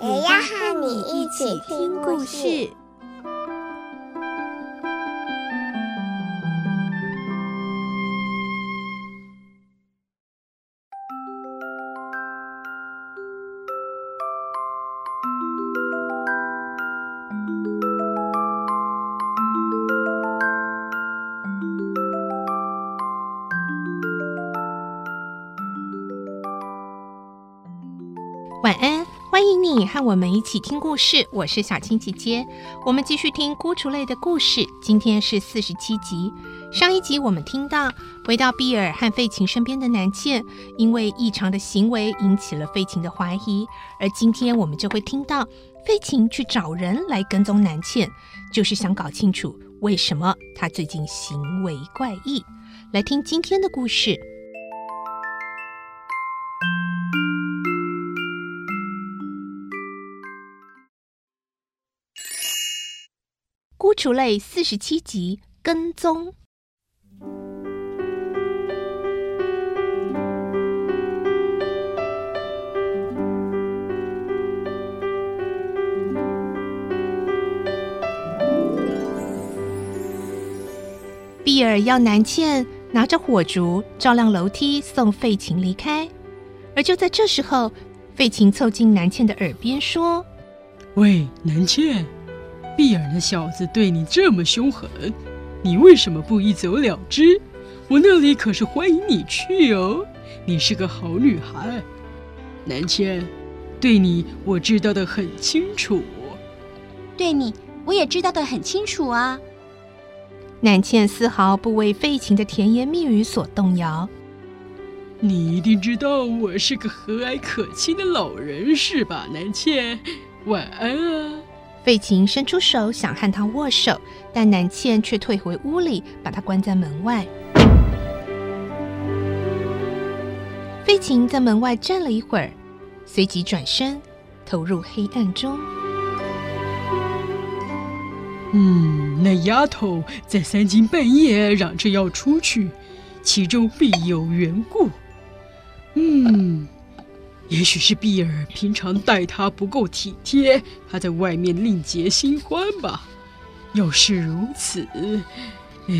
也要和你一起听故事。你和我们一起听故事。我是小青姐姐，我们继续听孤雏类的故事。今天是四十七集。上一集我们听到，回到比尔和费琴身边的南茜，因为异常的行为引起了费琴的怀疑。而今天我们就会听到，费琴去找人来跟踪南茜，就是想搞清楚为什么她最近行为怪异。来听今天的故事。除类四十七集跟踪。碧儿要南茜拿着火烛照亮楼梯，送费琴离开。而就在这时候，费琴凑近南茜的耳边说：“喂，南茜。”碧儿那小子对你这么凶狠，你为什么不一走了之？我那里可是欢迎你去哦。你是个好女孩，南茜，对你我知道的很清楚。对你我也知道的很清楚啊。南茜丝毫不为费琴的甜言蜜语所动摇。你一定知道我是个和蔼可亲的老人是吧，南茜？晚安啊。费琴伸出手想和他握手，但南茜却退回屋里，把他关在门外。费琴在门外站了一会儿，随即转身投入黑暗中。嗯，那丫头在三更半夜嚷着要出去，其中必有缘故。嗯。也许是碧儿平常待他不够体贴，他在外面另结新欢吧。要是如此，哎，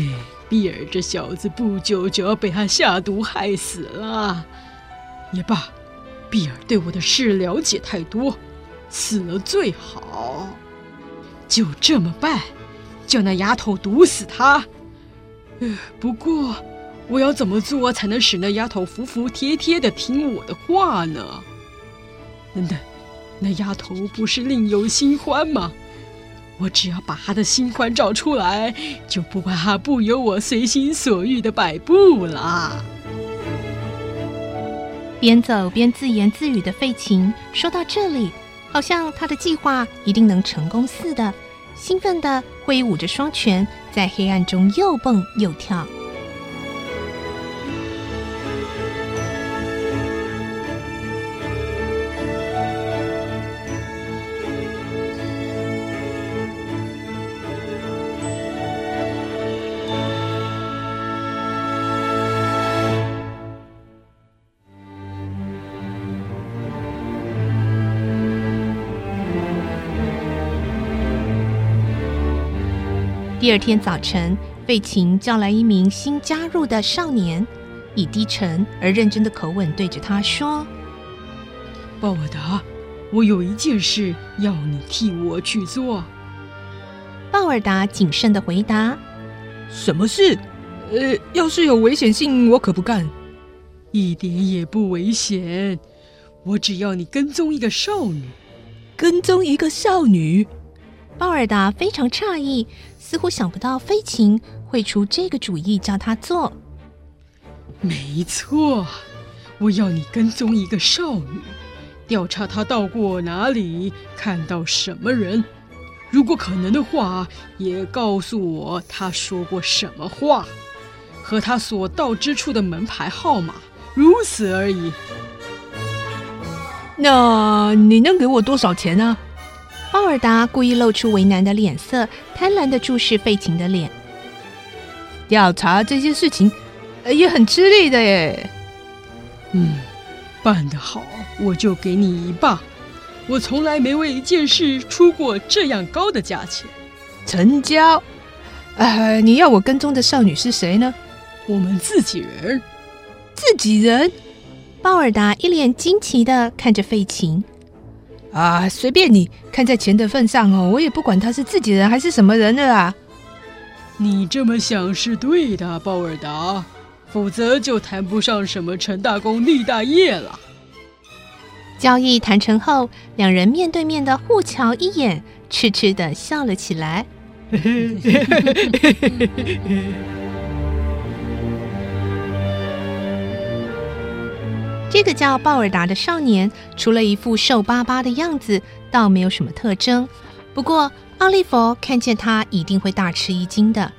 碧儿这小子不久就要被他下毒害死了。也罢，碧儿对我的事了解太多，死了最好。就这么办，叫那丫头毒死他。呃，不过。我要怎么做才能使那丫头服服帖帖的听我的话呢？等等，那丫头不是另有新欢吗？我只要把她的新欢找出来，就不怕她不由我随心所欲的摆布了。边走边自言自语的费琴说到这里，好像他的计划一定能成功似的，兴奋的挥舞着双拳，在黑暗中又蹦又跳。第二天早晨，费琴叫来一名新加入的少年，以低沉而认真的口吻对着他说：“鲍尔达，我有一件事要你替我去做。”鲍尔达谨慎的回答：“什么事？呃，要是有危险性，我可不干。一点也不危险，我只要你跟踪一个少女。跟踪一个少女？”鲍尔达非常诧异，似乎想不到飞禽会出这个主意叫他做。没错，我要你跟踪一个少女，调查她到过哪里，看到什么人。如果可能的话，也告诉我她说过什么话，和她所到之处的门牌号码，如此而已。那你能给我多少钱呢？鲍尔达故意露出为难的脸色，贪婪地注视费琴的脸。调查这些事情，也很吃力的耶。嗯，办得好，我就给你一半。我从来没为一件事出过这样高的价钱。成交。呃，你要我跟踪的少女是谁呢？我们自己人。自己人？鲍尔达一脸惊奇地看着费琴。啊，随便你，看在钱的份上哦，我也不管他是自己人还是什么人的啦。你这么想是对的，鲍尔达，否则就谈不上什么成大功立大业了。交易谈成后，两人面对面的互瞧一眼，痴痴的笑了起来。这个叫鲍尔达的少年，除了一副瘦巴巴的样子，倒没有什么特征。不过，奥利弗看见他一定会大吃一惊的，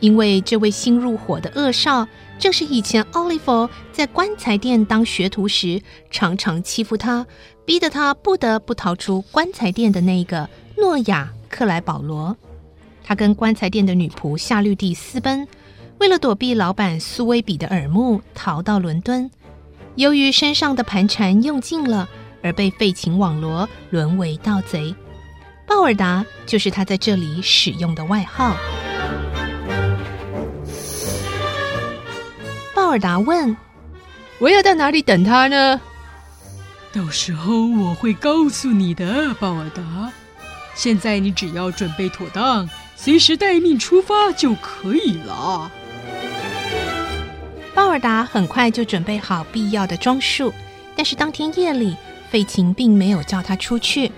因为这位新入伙的恶少。正是以前奥利弗在棺材店当学徒时，常常欺负他，逼得他不得不逃出棺材店的那个诺亚克莱保罗。他跟棺材店的女仆夏绿蒂私奔，为了躲避老板苏威比的耳目，逃到伦敦。由于身上的盘缠用尽了，而被废寝网罗，沦为盗贼。鲍尔达就是他在这里使用的外号。鲍尔达问：“我要到哪里等他呢？”到时候我会告诉你的，鲍尔达。现在你只要准备妥当，随时待命出发就可以了。鲍尔达很快就准备好必要的装束，但是当天夜里，费琴并没有叫他出去。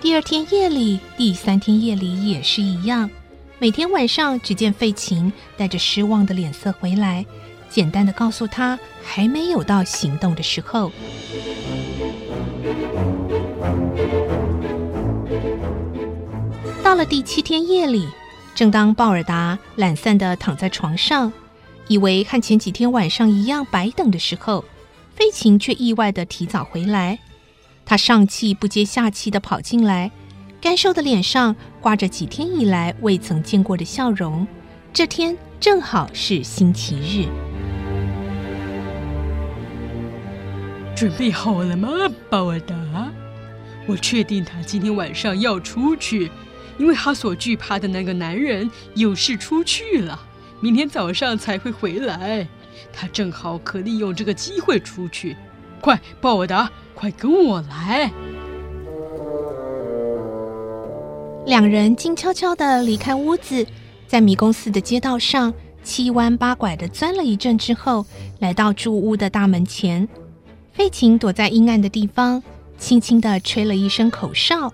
第二天夜里，第三天夜里也是一样。每天晚上，只见费琴带着失望的脸色回来。简单的告诉他，还没有到行动的时候。到了第七天夜里，正当鲍尔达懒散的躺在床上，以为和前几天晚上一样白等的时候，费琴却意外的提早回来。他上气不接下气的跑进来，干瘦的脸上挂着几天以来未曾见过的笑容。这天正好是星期日。准备好了吗，鲍尔达？我确定他今天晚上要出去，因为他所惧怕的那个男人有事出去了，明天早上才会回来。他正好可利用这个机会出去。快，鲍尔达，快跟我来！两人静悄悄地离开屋子，在迷宫似的街道上七弯八拐地钻了一阵之后，来到住屋的大门前。费琴躲在阴暗的地方，轻轻地吹了一声口哨，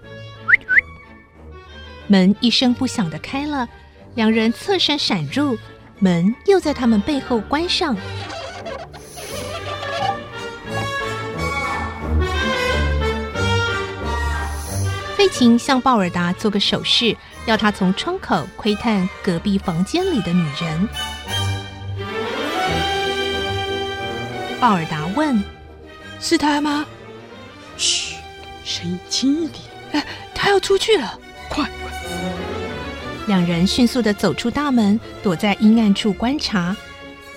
门一声不响地开了。两人侧身闪入，门又在他们背后关上。费琴向鲍尔达做个手势，要他从窗口窥探隔壁房间里的女人。鲍尔达问。是他吗？嘘，声音轻一点。哎，他要出去了，快快！两人迅速的走出大门，躲在阴暗处观察。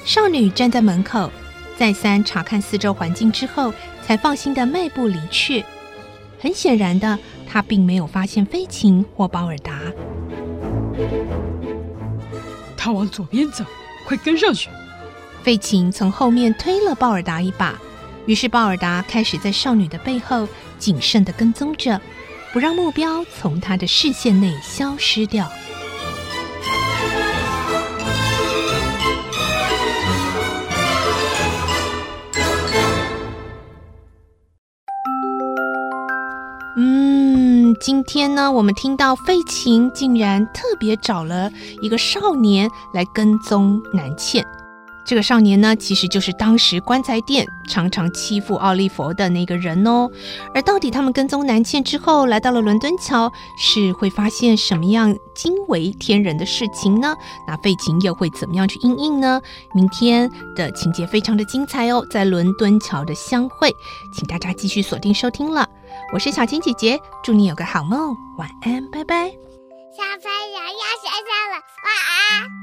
少女站在门口，再三查看四周环境之后，才放心的迈步离去。很显然的，她并没有发现费琴或鲍尔达。他往左边走，快跟上去！费琴从后面推了鲍尔达一把。于是，鲍尔达开始在少女的背后谨慎地跟踪着，不让目标从他的视线内消失掉。今天呢，我们听到费琴竟然特别找了一个少年来跟踪南茜。这个少年呢，其实就是当时棺材店常常欺负奥利弗的那个人哦。而到底他们跟踪南茜之后，来到了伦敦桥，是会发现什么样惊为天人的事情呢？那费琴又会怎么样去应应呢？明天的情节非常的精彩哦，在伦敦桥的相会，请大家继续锁定收听了。我是小青姐姐，祝你有个好梦，晚安，拜拜。小朋友要睡觉了，晚安。